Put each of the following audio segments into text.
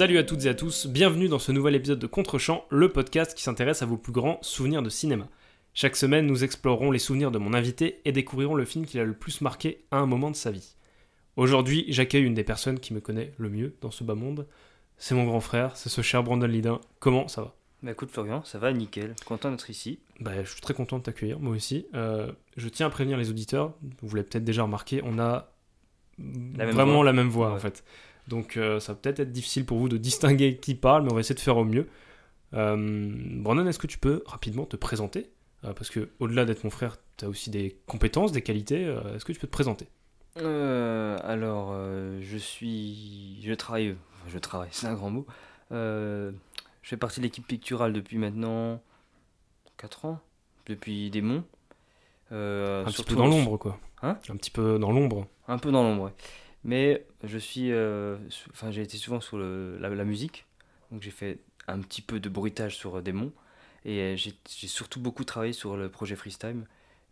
Salut à toutes et à tous, bienvenue dans ce nouvel épisode de Contrechamp, le podcast qui s'intéresse à vos plus grands souvenirs de cinéma. Chaque semaine, nous explorerons les souvenirs de mon invité et découvrirons le film qui l'a le plus marqué à un moment de sa vie. Aujourd'hui, j'accueille une des personnes qui me connaît le mieux dans ce bas monde. C'est mon grand frère, c'est ce cher Brandon Lidin. Comment ça va? Bah écoute Florian, ça va nickel, content d'être ici. Bah, je suis très content de t'accueillir, moi aussi. Euh, je tiens à prévenir les auditeurs, vous l'avez peut-être déjà remarqué, on a vraiment voix. la même voix en fait. Donc euh, ça va peut-être être difficile pour vous de distinguer qui parle, mais on va essayer de faire au mieux. Euh, Brandon, est-ce que tu peux rapidement te présenter? Euh, Parce que au-delà d'être mon frère, tu as aussi des compétences, des qualités. Est-ce que tu peux te présenter? Alors, je suis. Je travaille. enfin, je travaille, c'est un grand mot. Je fais partie de l'équipe picturale depuis maintenant 4 ans, depuis des monts. Un petit peu dans l'ombre, quoi. Hein? Un petit peu dans l'ombre. Un peu dans l'ombre, ouais. Mais je suis. euh, Enfin, j'ai été souvent sur le- la, la musique. Donc, j'ai fait un petit peu de bruitage sur euh, des monts. Et euh, j'ai surtout beaucoup travaillé sur le projet Freestyle.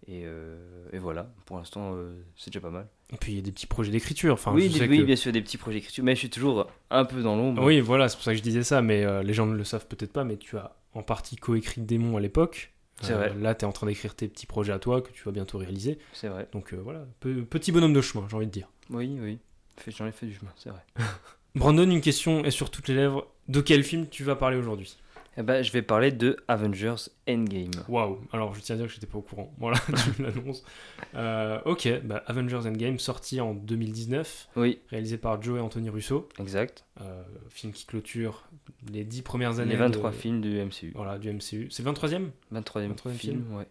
Et, euh, et voilà, pour l'instant, euh, c'est déjà pas mal. Et puis il y a des petits projets d'écriture. Enfin, oui, des- oui que- bien sûr, des petits projets d'écriture. Mais je suis toujours un peu dans l'ombre. Oui, voilà, c'est pour ça que je disais ça, mais euh, les gens ne le savent peut-être pas, mais tu as en partie coécrit Démon à l'époque. Euh, C'est vrai. Là, tu es en train d'écrire tes petits projets à toi que tu vas bientôt réaliser. C'est vrai. Donc euh, voilà, pe- petit bonhomme de chemin, j'ai envie de dire. Oui, oui. J'en ai fait du chemin, c'est vrai. Brandon, une question est sur toutes les lèvres. De quel film tu vas parler aujourd'hui? Eh ben, je vais parler de Avengers Endgame. Waouh Alors, je tiens à dire que j'étais pas au courant. Voilà, tu l'annonces. Euh, ok, bah, Avengers Endgame, sorti en 2019, Oui, réalisé par Joe et Anthony Russo. exact. Euh, film qui clôture les 10 premières années Les 23 de- films du MCU. Voilà, du MCU. C'est le 23e 23e, 23e film, ouais.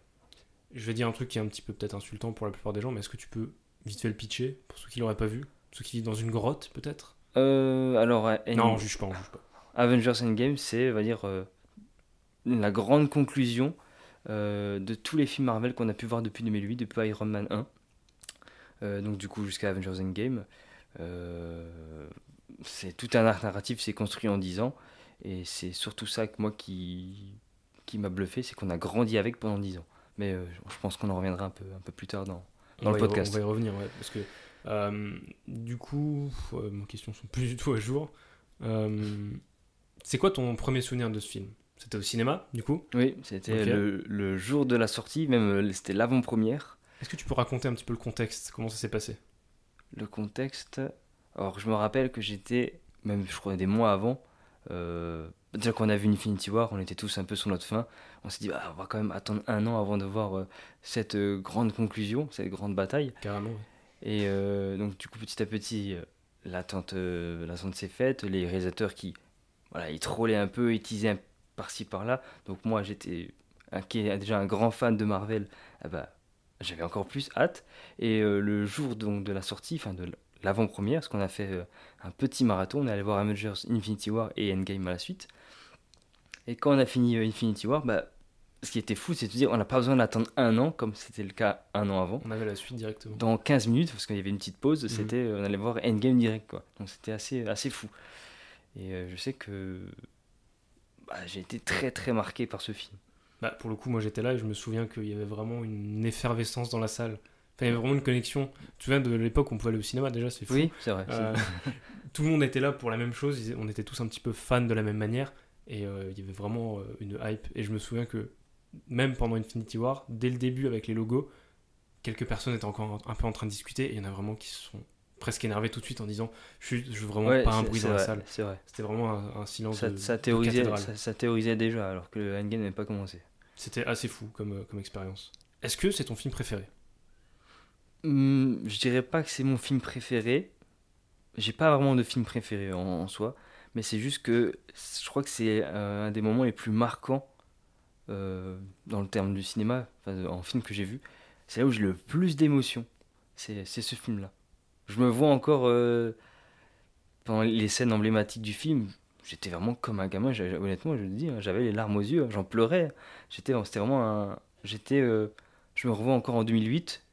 Je vais dire un truc qui est un petit peu peut-être insultant pour la plupart des gens, mais est-ce que tu peux vite fait le pitcher pour ceux qui l'auraient pas vu? Ceux qui vivent dans une grotte, peut-être? Euh, alors, euh, Non, on juge pas, on juge pas. Avengers Endgame, c'est, on va dire, euh, la grande conclusion euh, de tous les films Marvel qu'on a pu voir depuis 2008, depuis Iron Man 1. Euh, donc, du coup, jusqu'à Avengers Endgame. Euh, c'est tout un arc narratif, c'est construit en 10 ans. Et c'est surtout ça que moi qui, qui m'a bluffé, c'est qu'on a grandi avec pendant 10 ans. Mais je pense qu'on en reviendra un peu, un peu plus tard dans, dans on le podcast. on va y revenir, ouais, parce que euh, du coup, euh, mes questions sont plus du tout à jour. Euh, c'est quoi ton premier souvenir de ce film? C'était au cinéma, du coup? Oui, c'était le, le jour de la sortie, même euh, c'était l'avant-première. Est-ce que tu peux raconter un petit peu le contexte? Comment ça s'est passé? Le contexte. Alors, je me rappelle que j'étais, même je crois des mois avant, euh, déjà qu'on a vu Infinity War, on était tous un peu sur notre faim. On s'est dit, ah, on va quand même attendre un an avant de voir euh, cette euh, grande conclusion, cette grande bataille. Carrément. ouais. Et donc, du coup, petit à petit, l'attente, l'attente s'est faite. Les réalisateurs qui, voilà, ils trollaient un peu, ils teasaient un- par-ci par-là. Donc, moi, j'étais un- qui est déjà un grand fan de Marvel. bah, j'avais encore plus hâte. Et euh, le jour donc de la sortie, enfin de l'avant-première, parce qu'on a fait euh, un petit marathon, on est allé voir Avengers Infinity War et Endgame à la suite. Et quand on a fini euh, Infinity War, bah, ce qui était fou, c'est de se dire on n'a pas besoin d'attendre un an, comme c'était le cas un an avant. On avait la suite directement. Dans 15 minutes, parce qu'il y avait une petite pause, Mhm. c'était on allait voir Endgame direct. Quoi. Donc c'était assez, assez fou. Et je sais que bah, j'ai été très très marqué par ce film. Bah, pour le coup, moi j'étais là et je me souviens qu'il y avait vraiment une effervescence dans la salle. Enfin, il y avait vraiment une connexion. Tu te souviens de l'époque où on pouvait aller au cinéma? Déjà, c'est fou. Oui, c'est vrai. Euh, tout le monde était là pour la même chose, on était tous un petit peu fans de la même manière, et euh, il y avait vraiment euh, une hype. Et je me souviens que même pendant Infinity War, dès le début avec les logos, quelques personnes étaient encore un peu en train de discuter, et il y en a vraiment qui se sont presque énervés tout de suite en disant Je, suis- je veux vraiment Ouais, pas un bruit dans la salle. C'est vrai. C'était vraiment un, un silence Ça, de, ça de théorisait, cathédrale. ça, ça théorisait déjà, alors que le Endgame n'avait pas commencé. C'était assez fou comme, euh, comme expérience. Est-ce que c'est ton film préféré? Hum, je dirais pas que c'est mon film préféré. J'ai pas vraiment de film préféré en, en soi, mais c'est juste que je crois que c'est euh, un des moments les plus marquants euh, dans le terme du cinéma, enfin, en film que j'ai vu. C'est là où j'ai le plus d'émotions. C'est c'est ce film-là. Je me vois encore euh, pendant les scènes emblématiques du film. J'étais vraiment comme un gamin. Honnêtement, je le dis, hein, j'avais les larmes aux yeux, j'en pleurais. J'étais, c'était vraiment un. J'étais, euh, je me revois encore en 2008.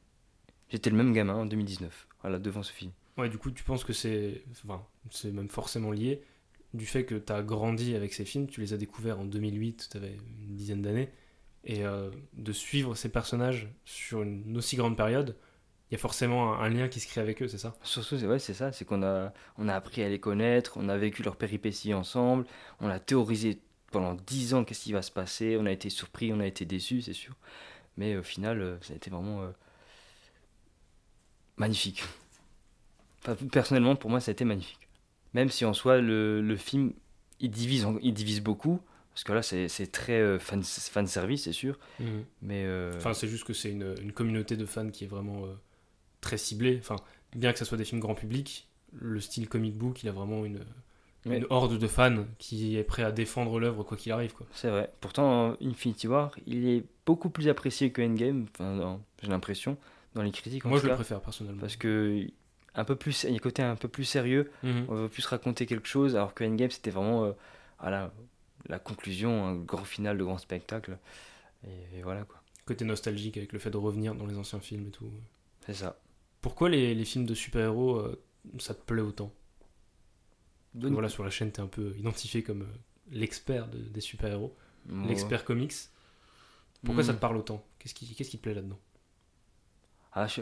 J'étais le même gamin en 2019, voilà, devant ce film. Ouais, du coup, tu penses que c'est. Enfin, c'est même forcément lié du fait que tu as grandi avec ces films, tu les as découverts en 2008, tu avais une dizaine d'années, et euh, de suivre ces personnages sur une aussi grande période, il y a forcément un, un lien qui se crée avec eux, c'est ça? Surtout, c'est ouais, c'est ça, c'est qu'on a, on a appris à les connaître, on a vécu leurs péripéties ensemble, on a théorisé pendant dix ans qu'est-ce qui va se passer, on a été surpris, on a été déçus, c'est sûr. Mais au final, euh, ça a été vraiment euh, magnifique. Enfin, personnellement, pour moi, ça a été magnifique. Même si en soi, le, le film, il divise, il divise beaucoup, parce que là, c'est très euh, fan, fan service, c'est sûr. Mais euh, Enfin, c'est juste que c'est une, une communauté de fans qui est vraiment euh, très ciblée. Enfin, bien que ça soit des films grand public, le style comic book, il a vraiment une, horde de fans qui est prêt à défendre l'œuvre quoi qu'il arrive. Quoi. C'est vrai. Pourtant, Infinity War, il est beaucoup plus apprécié que Endgame, enfin, j'ai l'impression, dans les critiques en Moi, tout je le préfère personnellement. Parce que un peu plus, il y a un côté un peu plus sérieux, Mhm. on veut plus raconter quelque chose, alors que Endgame, c'était vraiment euh, voilà, la conclusion, un grand final de grand spectacle. Et, et voilà quoi. Côté nostalgique avec le fait de revenir dans les anciens films et tout. C'est ça. Pourquoi les, les films de super-héros, euh, ça te plaît autant Bonne- Voilà, sur la chaîne, t'es un peu identifié comme euh, l'expert de- des super-héros, l'expert comics. Pourquoi Hmm. ça te parle autant? Qu'est-ce qui, qu'est-ce qui te plaît là-dedans? Ah, je,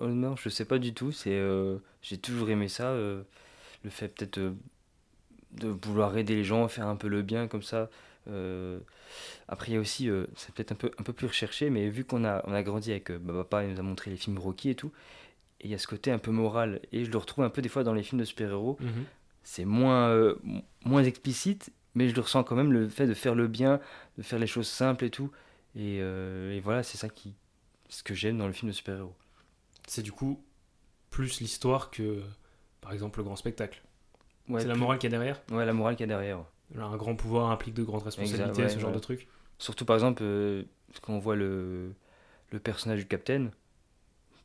honnêtement, je sais pas du tout. C'est, euh, j'ai toujours aimé ça. euh, le fait peut-être euh, de vouloir aider les gens, faire un peu le bien comme ça. euh, après, il y a aussi, euh, c'est peut-être un peu, un peu plus recherché, mais vu qu'on a, on a grandi avec euh, bah, papa, il nous a montré les films Rocky et tout, et il y a ce côté un peu moral. Et je le retrouve un peu des fois dans les films de super-héros. C'est moins, euh, moins explicite, mais je le ressens quand même le fait de faire le bien, de faire les choses simples et tout. Et, euh, et voilà, c'est ça qui, ce que j'aime dans le film de super-héros. C'est du coup plus l'histoire que, par exemple, le grand spectacle. Ouais, c'est la morale qu'il y a derrière Ouais, la morale qu'il y a derrière. Un grand pouvoir implique de grandes responsabilités, ouais, ce genre ouais. de truc. Surtout par exemple, euh, quand on voit le, le personnage du Captain,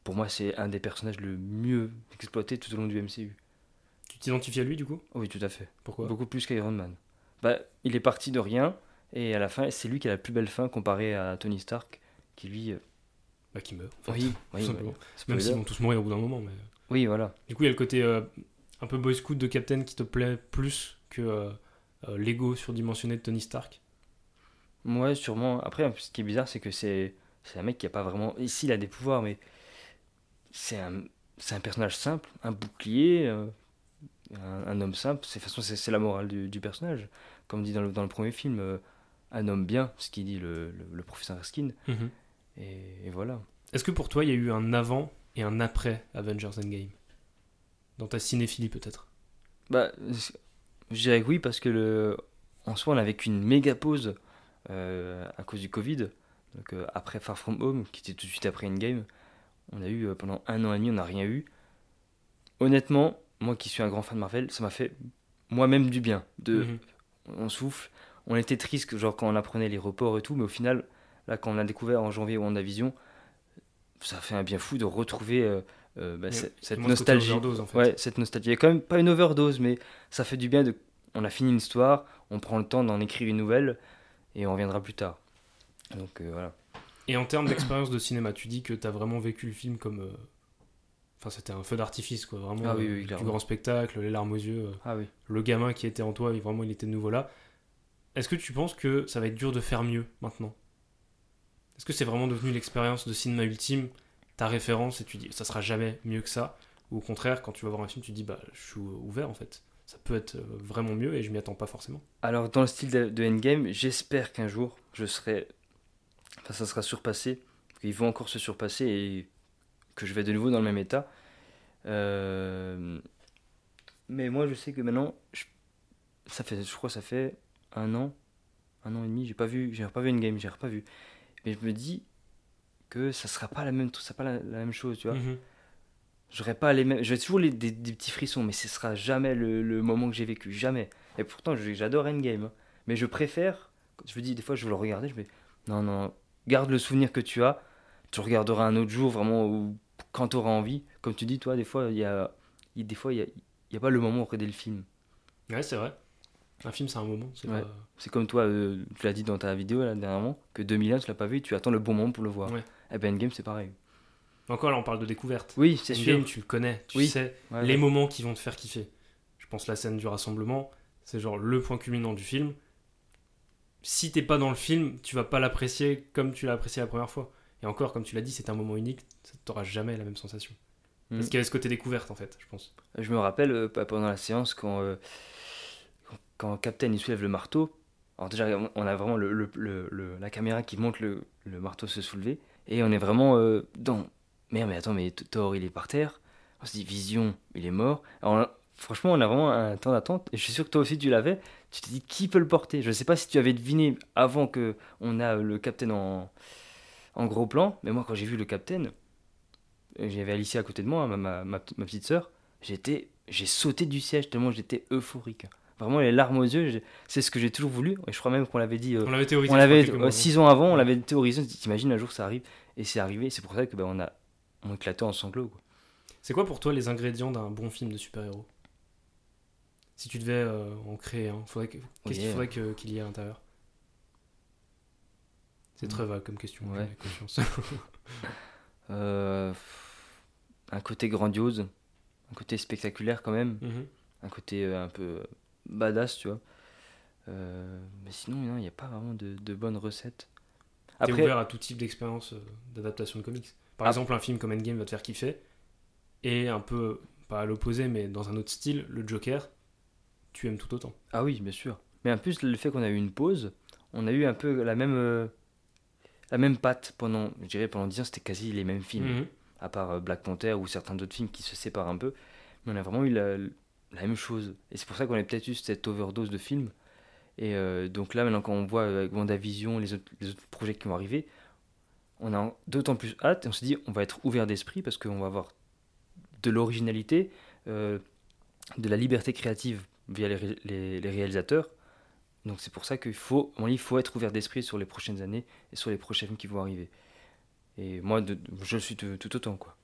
pour moi c'est un des personnages le mieux exploité tout au long du MCU. Tu t'identifies à lui du coup? Oh oui, tout à fait. Pourquoi? Beaucoup plus qu'Iron Man. Bah, il est parti de rien, et à la fin, c'est lui qui a la plus belle fin comparé à Tony Stark, qui lui... euh, Bah, qui meurt. en fait, oui, tout oui, simplement. Même s'ils vont tous mourir au bout d'un moment. Mais... Oui, voilà. Du coup, il y a le côté euh, un peu boy scout de Captain qui te plaît plus que euh, euh, l'ego surdimensionné de Tony Stark? Ouais, sûrement. Après, ce qui est bizarre, c'est que c'est c'est un mec qui a pas vraiment. Ici, il a des pouvoirs, mais c'est un, un personnage simple, un bouclier, euh, un, un homme simple. De toute façon, c'est la morale du, du personnage. Comme dit dans le, dans le premier film, euh, un homme bien, ce qu'il dit le, le, le professeur Erskine. Et, et voilà. Est-ce que pour toi, il y a eu un avant et un après Avengers Endgame? Dans ta cinéphilie peut-être? Bah, je dirais que oui, parce que le, en soi, on a vécu une méga pause euh, à cause du Covid. Donc, après Far From Home, qui était tout de suite après Endgame, on a eu euh, pendant un an et demi, on n'a rien eu. Honnêtement, moi qui suis un grand fan de Marvel, ça m'a fait moi-même du bien. De, Mhm. On souffle. On était triste, genre quand on apprenait les reports et tout, mais au final, là, quand on a découvert en janvier WandaVision, ça fait un bien fou de retrouver euh, euh, bah, cette, nostalgie. overdose, en fait. Ouais, cette nostalgie. Il y a quand même pas une overdose, mais ça fait du bien de. On a fini une histoire, on prend le temps d'en écrire une nouvelle et on reviendra plus tard. Donc euh, voilà. Et en termes d'expérience de cinéma, tu dis que tu as vraiment vécu le film comme. euh, Enfin, c'était un feu d'artifice, quoi. Vraiment, Ah oui, euh, oui, du clairement. grand spectacle, les larmes aux yeux. euh, Ah oui. le gamin qui était en toi, il- vraiment, il était de nouveau là. Est-ce que tu penses que ça va être dur de faire mieux maintenant? Est-ce que c'est vraiment devenu l'expérience de cinéma ultime, ta référence, et tu dis ça sera jamais mieux que ça? Ou au contraire, quand tu vas voir un film, tu dis bah je suis ouvert en fait. Ça peut être vraiment mieux et je m'y attends pas forcément. Alors, dans le style de Endgame, j'espère qu'un jour, je serai. Enfin, ça sera surpassé. Qu'ils vont encore se surpasser et que je vais de nouveau dans le même état. Euh, Mais moi, je sais que maintenant, je... ça fait, je crois, que ça fait un an, un an et demi. J'ai pas vu, j'ai pas vu Endgame, j'ai pas vu. Mais je me dis que ça sera pas la même, ça sera pas la, la même chose, tu vois. Mhm. J'aurais pas les mêmes. J'aurais toujours les, des, des petits frissons, mais ce sera jamais le, le moment que j'ai vécu. Jamais. Et pourtant, j'adore Endgame. hein. Mais je préfère. Je me dis, des fois, je veux le regarder. Je me dis, non, non, garde le souvenir que tu as. Tu regarderas un autre jour, vraiment, quand tu auras envie. Comme tu dis, toi, des fois, il y a. il- Des fois, il y a, il y a pas le moment où regarder le film. Ouais, c'est vrai. Un film, c'est un moment. C'est Ouais. pas- C'est comme toi, euh, tu l'as dit dans ta vidéo là, dernièrement, que 2001, tu l'as pas vu, tu attends le bon moment pour le voir. Ouais. Et ben Endgame, c'est pareil. Encore là, on parle de découverte. Oui, c'est sûr. tu le connais, tu Oui. sais Ouais, les moments qui vont te faire kiffer. Je pense la scène du rassemblement, c'est genre le point culminant du film. Si t'es pas dans le film, tu vas pas l'apprécier comme tu l'as apprécié la première fois. Et encore, comme tu l'as dit, c'est un moment unique, ça t'aura jamais la même sensation. Mm. Parce qu'il y a ce côté découverte, en fait, je pense. Je me rappelle euh, pendant la séance quand, euh, quand Captain il soulève le marteau. Alors déjà, on- a vraiment le, le- le- le- la caméra qui montre le, le marteau se soulever. Et on est vraiment euh, dans... Merde, mais attends, mais Thor, il est par terre? On se dit, Vision, il est mort. Alors, franchement, on a vraiment un temps d'attente. Et je suis sûr que toi aussi, tu l'avais. Tu te dis, qui peut le porter? Je ne sais pas si tu avais deviné avant que on a le Captain en, en gros plan. Mais moi, quand j'ai vu le Captain, euh, j'avais Alicia à côté de moi, ma, ma, ma petite- sœur. J'étais, j'ai sauté du siège tellement j'étais euphorique. Vraiment les larmes aux yeux, c'est ce que j'ai toujours voulu. Et je crois même qu'on l'avait dit, euh, On l'avait théorisé. on l'avait euh, six ans avant, on l'avait théorisé. T'imagines un jour ça arrive, et c'est arrivé. C'est pour ça que ben, on a, on éclatait en sanglots. C'est quoi pour toi les ingrédients d'un bon film de super-héros? Si tu devais euh, en créer un, qu'est-ce qu'il yeah. faudrait qu'il y ait à l'intérieur? C'est très vague comme question, Ouais. conscience. Euh, un côté grandiose, un côté spectaculaire quand même, Mhm. un côté euh, un peu badass, tu vois. Euh, mais sinon, non, il n'y a pas vraiment de, de bonnes recettes. T'es Après, ouvert à tout type d'expérience d'adaptation de comics. Par Ah. exemple, un film comme Endgame va te faire kiffer, et un peu, pas à l'opposé, mais dans un autre style, le Joker, tu aimes tout autant. Ah oui, bien sûr. Mais en plus, le fait qu'on a eu une pause, on a eu un peu la même, euh, la même patte pendant, je dirais, pendant 10 ans, c'était quasi les mêmes films, Mhm. à part euh, Black Panther ou certains d'autres films qui se séparent un peu. Mais on a vraiment eu la, la même chose. Et c'est pour ça qu'on a peut-être eu cette overdose de films. Et euh, donc là, maintenant, quand on voit avec WandaVision, les autres, les autres projets qui vont arriver, on a d'autant plus hâte et on se dit, on va être ouvert d'esprit parce qu'on va avoir de l'originalité, euh, de la liberté créative via les, ré- les- les réalisateurs. Donc c'est pour ça qu'il faut, mon il faut être ouvert d'esprit sur les prochaines années et sur les prochains films qui vont arriver. Et moi, de- je suis de- tout autant, quoi.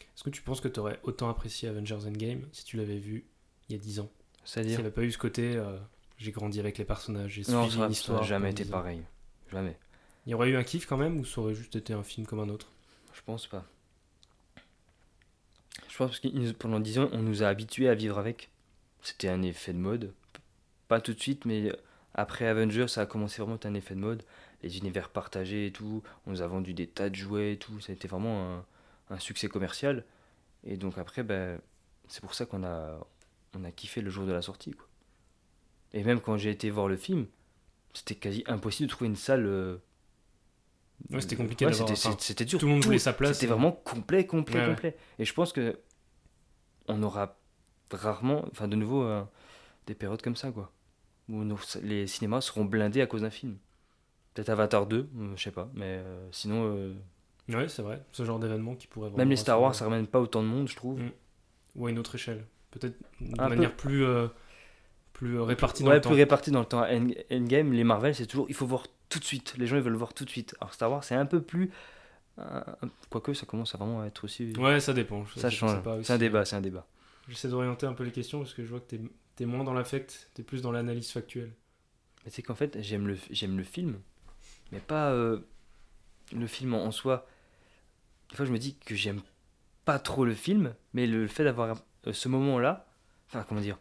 Est-ce que tu penses que tu aurais autant apprécié Avengers Endgame si tu l'avais vu il y a 10 ans? S'il C'est-à-dire n'y avait pas eu ce côté, euh, j'ai grandi avec les personnages, j'ai suivi ça une n'a histoire. jamais été 10 ans. pareil. Jamais. Il y aurait eu un kiff quand même ou ça aurait juste été un film comme un autre? Je pense pas. Je pense que pendant 10 ans, on nous a habitués à vivre avec. C'était un effet de mode. Pas tout de suite, mais après Avengers, ça a commencé vraiment à être un effet de mode. Les univers partagés et tout. On nous a vendu des tas de jouets et tout. Ça a été vraiment un, un succès commercial. Et donc après, ben, c'est pour ça qu'on a, on a kiffé le jour de la sortie. Quoi. Et même quand j'ai été voir le film, c'était quasi impossible de trouver une salle. euh, Ouais, c'était compliqué Ouais, c'était- enfin, dur. Tout le monde voulait sa place. C'était vraiment complet, complet, ouais. complet. Et je pense que on aura rarement, enfin de nouveau, euh, des périodes comme ça, quoi. Où nos- les cinémas seront blindés à cause d'un film. Peut-être Avatar 2, euh, je sais pas. Mais euh, sinon, Ouais, c'est vrai. Ce genre d'événement qui pourrait même les Star Wars, ça ramène pas autant de monde, je trouve. Mm. Ou à une autre échelle. Peut-être de Un manière peu. plus, plus répartie dans ouais, le plus temps. réparti dans le temps. End- Endgame, les Marvel, c'est toujours, il faut voir tout de suite. Les gens, ils veulent voir tout de suite. Alors Star Wars, c'est un peu plus. euh, Quoique, ça commence à vraiment être aussi. Ouais, ça dépend. Ça sais change. C'est un débat, c'est un débat. J'essaie d'orienter un peu les questions parce que je vois que t'es es moins dans l'affect, t'es plus dans l'analyse factuelle. C'est qu'en fait, j'aime le, le film, mais pas euh, le film en, en soi. Des fois, je me dis que j'aime pas trop le film, mais le fait d'avoir euh, ce moment-là, enfin, comment dire,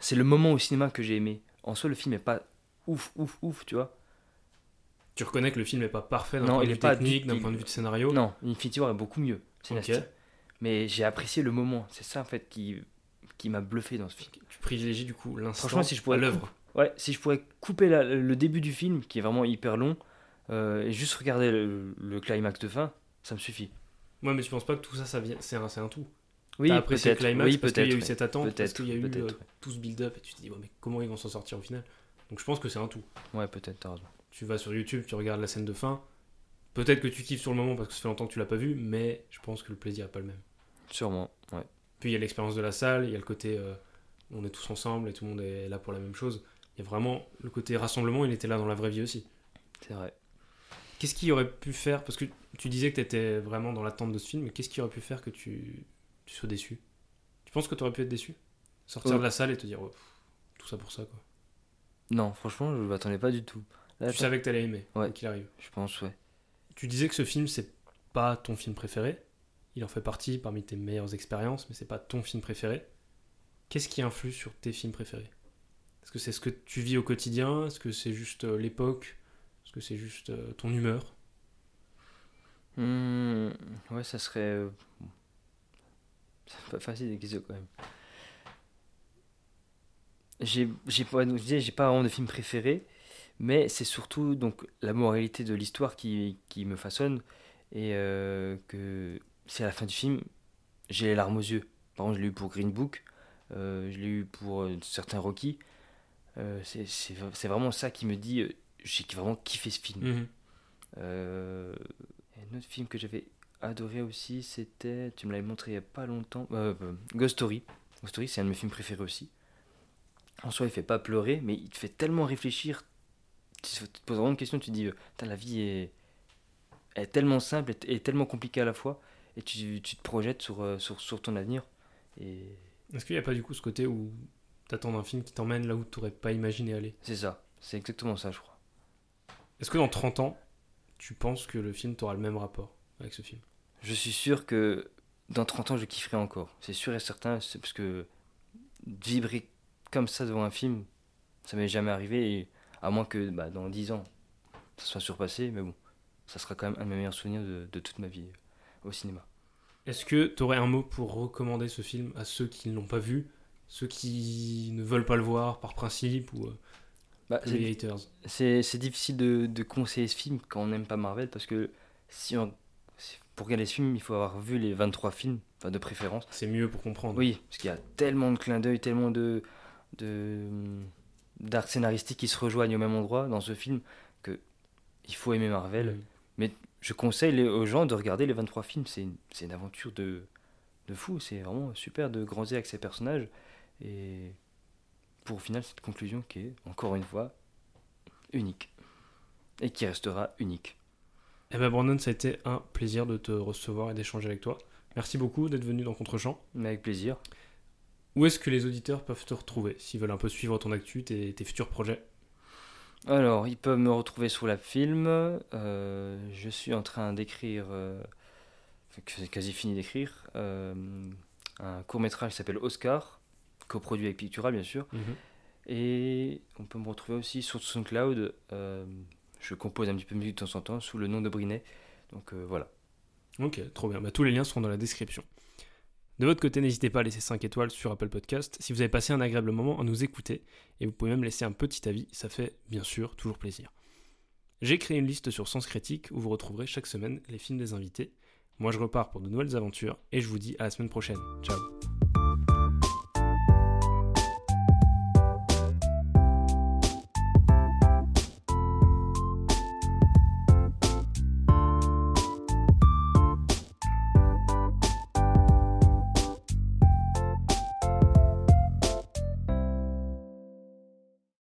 c'est le moment au cinéma que j'ai aimé. En soi, le film est pas ouf, ouf, ouf, tu vois. Tu reconnais que le film n'est pas parfait d'un point de vue technique, du- d'un point de vue de scénario. Non, Infinity War est beaucoup mieux. C'est Ok. Mais j'ai apprécié le moment. C'est ça, en fait, qui, qui m'a bluffé dans ce film. Tu privilégies du coup l'instant Franchement, si je pourrais à l'œuvre. Ouais, si je pourrais couper la- le début du film, qui est vraiment hyper long, euh, et juste regarder le, le climax de fin, ça me suffit. Ouais, mais tu penses pas que tout ça, ça vient, c'est un, c'est un tout. Oui, T'as apprécié le peut-être. climax Oui, parce qu'il y a eu cette attente, parce qu'il y a eu euh, ouais. tout ce build-up et tu te dis, ouais, mais comment ils vont s'en sortir au final? Donc je pense que c'est un tout. Ouais, peut-être, t'as raison. Tu vas sur YouTube, tu regardes la scène de fin. Peut-être que tu kiffes sur le moment parce que ça fait longtemps que tu l'as pas vu, mais je pense que le plaisir est pas le même. Sûrement, ouais. Puis il y a l'expérience de la salle, il y a le côté euh, on est tous ensemble et tout le monde est là pour la même chose. Il y a vraiment le côté rassemblement, il était là dans la vraie vie aussi. C'est vrai. Qu'est-ce qui aurait pu faire Parce que tu disais que tu étais vraiment dans l'attente de ce film, mais qu'est-ce qui aurait pu faire que tu, tu sois déçu? Tu penses que tu aurais pu être déçu? Sortir Euh. de la salle et te dire oh, pff, tout ça pour ça quoi. Non, franchement, je m'attendais pas du tout. Là, tu savais que t'allais aimer, Ouais. qu'il arrive. Je pense, ouais. Tu disais que ce film c'est pas ton film préféré. Il en fait partie parmi tes meilleures expériences, mais c'est pas ton film préféré. Qu'est-ce qui influe sur tes films préférés? Est-ce que c'est ce que tu vis au quotidien? Est-ce que c'est juste euh, l'époque? Est-ce que c'est juste euh, ton humeur? Hmm, ouais, ça serait. euh, bon. C'est pas facile des quand même. J'ai pas, j'ai pas vraiment de film préféré, mais c'est surtout donc la moralité de l'histoire qui, qui me façonne et euh, que c'est à la fin du film, j'ai les larmes aux yeux. Par exemple, je l'ai eu pour Green Book, euh, je l'ai eu pour euh, certains Rocky. Euh, c'est vraiment ça qui me dit, j'ai vraiment kiffé ce film. Mhm. Un autre film que j'avais adoré aussi, c'était, tu me l'avais montré il n'y a pas longtemps, Ghost Story. Ghost Story, c'est un de mes films préférés aussi. En soi, il fait pas pleurer, mais il te fait tellement réfléchir. Tu te poses vraiment une question, tu te dis, euh, la vie est, est tellement simple et, et tellement compliquée à la fois, et tu, tu te projettes sur, euh, sur, sur ton avenir. Et Est-ce qu'il n'y a pas du coup ce côté où t'attends un film qui t'emmène là où t'aurais pas imaginé aller? C'est ça, c'est exactement ça, je crois. Est-ce que dans 30 ans, tu penses que le film t'aura le même rapport avec ce film? Je suis sûr que dans 30 ans, je kifferai encore. C'est sûr et certain, parce que vibrer comme ça devant un film, ça m'est jamais arrivé, et à moins que bah, dans 10 ans, ça soit surpassé, mais bon, ça sera quand même un de mes meilleurs souvenirs de, de toute ma vie euh, au cinéma. Est-ce que t'aurais un mot pour recommander ce film à ceux qui ne l'ont pas vu, ceux qui ne veulent pas le voir par principe ou euh, Bah, les c'est- haters? c'est difficile de, de conseiller ce film quand on n'aime pas Marvel, parce que si on, pour regarder ce film, il faut avoir vu les 23 films, enfin de préférence. C'est mieux pour comprendre. Oui, parce qu'il y a tellement de clins d'œil, tellement de de d'arcs scénaristiques qui se rejoignent au même endroit dans ce film que il faut aimer Marvel. Mhm. Je conseille les- aux gens de regarder les 23 films. C'est une, une aventure de, de fou. C'est vraiment super de grandir avec ces personnages. Et pour au final, cette conclusion qui est, encore une fois, unique. Et qui restera unique. Eh ben Brandon, ça a été un plaisir de te recevoir et d'échanger avec toi. Merci beaucoup d'être venu dans Contrechamp. Mais avec plaisir. Où est-ce que les auditeurs peuvent te retrouver s'ils veulent un peu suivre ton actu, tes, tes futurs projets? Alors, ils peuvent me retrouver sur la film. Euh, je suis en train d'écrire, euh, quasi fini d'écrire, euh, un court métrage qui s'appelle Oscar, coproduit avec Pictura bien sûr. Et on peut me retrouver aussi sur SoundCloud. euh, je compose un petit peu de musique de temps en temps sous le nom de Brinet. Donc voilà. Ok, trop bien. Bah, tous les liens seront dans la description. De votre côté, n'hésitez pas à laisser 5 étoiles sur Apple Podcast si vous avez passé un agréable moment à nous écouter. Et vous pouvez même laisser un petit avis, ça fait bien sûr toujours plaisir. J'ai créé une liste sur Sens Critique où vous retrouverez chaque semaine les films des invités. Moi je repars pour de nouvelles aventures et je vous dis à la semaine prochaine. Ciao